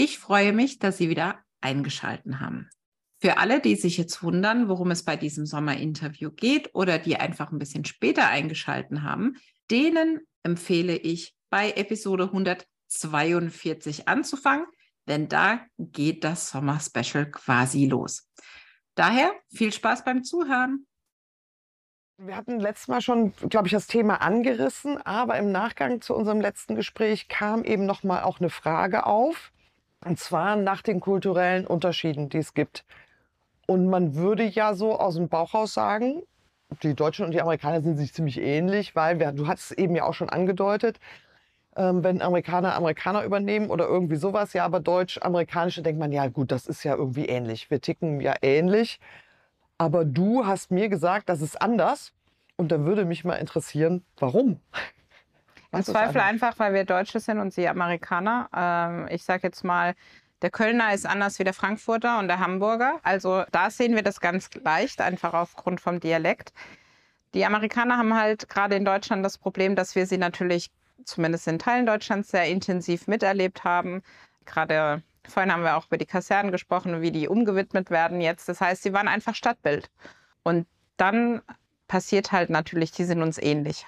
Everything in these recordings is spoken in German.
Ich freue mich, dass Sie wieder eingeschalten haben. Für alle, die sich jetzt wundern, worum es bei diesem Sommer-Interview geht oder die einfach ein bisschen später eingeschalten haben, denen empfehle ich, bei Episode 142 anzufangen, denn da geht das Sommer-Special quasi los. Daher viel Spaß beim Zuhören. Wir hatten letztes Mal schon, glaube ich, das Thema angerissen, aber im Nachgang zu unserem letzten Gespräch kam eben noch mal auch eine Frage auf, und zwar nach den kulturellen Unterschieden, die es gibt. Und man würde ja so aus dem Bauch raus sagen, die Deutschen und die Amerikaner sind sich ziemlich ähnlich, weil wir, du hast es eben ja auch schon angedeutet, ähm, wenn Amerikaner Amerikaner übernehmen oder irgendwie sowas, ja, aber Deutsch-Amerikanische denkt man, ja gut, das ist ja irgendwie ähnlich. Wir ticken ja ähnlich. Aber du hast mir gesagt, das ist anders. Und da würde mich mal interessieren, warum? Im Zweifel einfach, weil wir Deutsche sind und sie Amerikaner. Ähm, ich sage jetzt mal, der Kölner ist anders wie der Frankfurter und der Hamburger. Also da sehen wir das ganz leicht, einfach aufgrund vom Dialekt. Die Amerikaner haben halt gerade in Deutschland das Problem, dass wir sie natürlich zumindest in Teilen Deutschlands sehr intensiv miterlebt haben. Gerade Vorhin haben wir auch über die Kasernen gesprochen, wie die umgewidmet werden jetzt. Das heißt, sie waren einfach Stadtbild. Und dann passiert halt natürlich, die sind uns ähnlich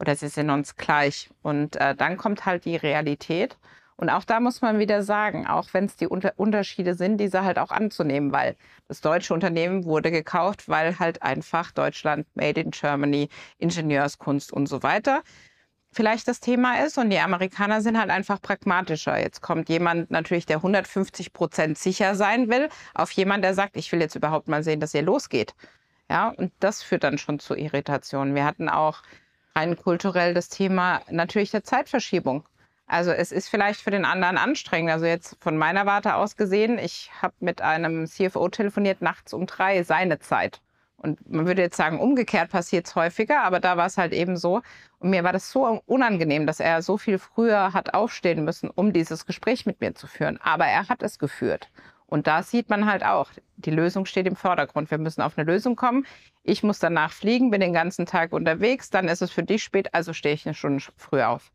oder sie sind uns gleich. Und äh, dann kommt halt die Realität. Und auch da muss man wieder sagen, auch wenn es die Unter Unterschiede sind, diese halt auch anzunehmen, weil das deutsche Unternehmen wurde gekauft, weil halt einfach Deutschland, Made in Germany, Ingenieurskunst und so weiter vielleicht das Thema ist. Und die Amerikaner sind halt einfach pragmatischer. Jetzt kommt jemand natürlich, der 150 Prozent sicher sein will, auf jemand, der sagt, ich will jetzt überhaupt mal sehen, dass ihr losgeht. Ja, und das führt dann schon zu Irritationen. Wir hatten auch rein kulturell das Thema natürlich der Zeitverschiebung. Also es ist vielleicht für den anderen anstrengend. Also jetzt von meiner Warte aus gesehen, ich habe mit einem CFO telefoniert nachts um drei, seine Zeit. Und man würde jetzt sagen, umgekehrt passiert es häufiger, aber da war es halt eben so. Und mir war das so unangenehm, dass er so viel früher hat aufstehen müssen, um dieses Gespräch mit mir zu führen. Aber er hat es geführt. Und da sieht man halt auch, die Lösung steht im Vordergrund. Wir müssen auf eine Lösung kommen. Ich muss danach fliegen, bin den ganzen Tag unterwegs, dann ist es für dich spät, also stehe ich eine Stunde früh auf.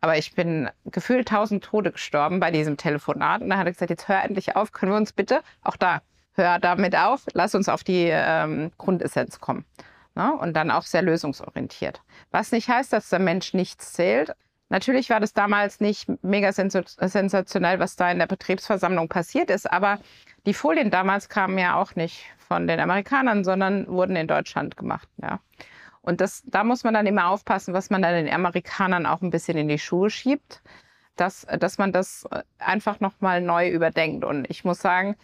Aber ich bin gefühlt tausend Tode gestorben bei diesem Telefonat. Und dann hat er gesagt, jetzt hör endlich auf, können wir uns bitte, auch da, hör damit auf, lass uns auf die ähm, Grundessenz kommen. Ne? Und dann auch sehr lösungsorientiert. Was nicht heißt, dass der Mensch nichts zählt. Natürlich war das damals nicht mega sensationell, was da in der Betriebsversammlung passiert ist, aber die Folien damals kamen ja auch nicht von den Amerikanern, sondern wurden in Deutschland gemacht. Ja. Und das, da muss man dann immer aufpassen, was man dann den Amerikanern auch ein bisschen in die Schuhe schiebt, dass, dass man das einfach nochmal neu überdenkt. Und ich muss sagen,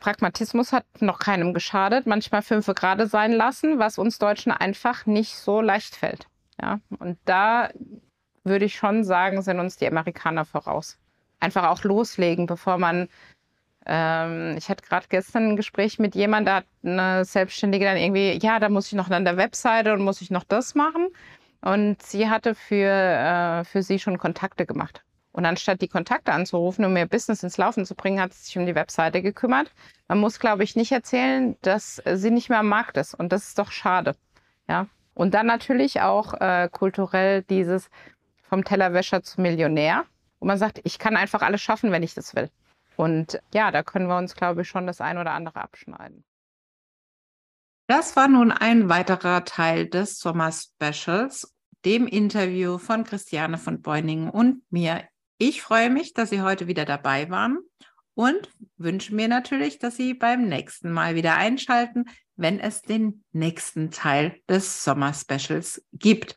Pragmatismus hat noch keinem geschadet, manchmal fünfe gerade sein lassen, was uns Deutschen einfach nicht so leicht fällt. Ja, und da würde ich schon sagen, sind uns die Amerikaner voraus. Einfach auch loslegen, bevor man. Ähm, ich hatte gerade gestern ein Gespräch mit jemandem, da hat eine Selbstständige dann irgendwie, ja, da muss ich noch an der Webseite und muss ich noch das machen. Und sie hatte für, äh, für sie schon Kontakte gemacht. Und anstatt die Kontakte anzurufen, um ihr Business ins Laufen zu bringen, hat sie sich um die Webseite gekümmert. Man muss, glaube ich, nicht erzählen, dass sie nicht mehr am Markt ist. Und das ist doch schade. Ja. Und dann natürlich auch äh, kulturell dieses vom Tellerwäscher zum Millionär, wo man sagt, ich kann einfach alles schaffen, wenn ich das will. Und ja, da können wir uns, glaube ich, schon das ein oder andere abschneiden. Das war nun ein weiterer Teil des Sommer-Specials, dem Interview von Christiane von Beuningen und mir, ich freue mich, dass Sie heute wieder dabei waren und wünsche mir natürlich, dass Sie beim nächsten Mal wieder einschalten, wenn es den nächsten Teil des Sommer-Specials gibt.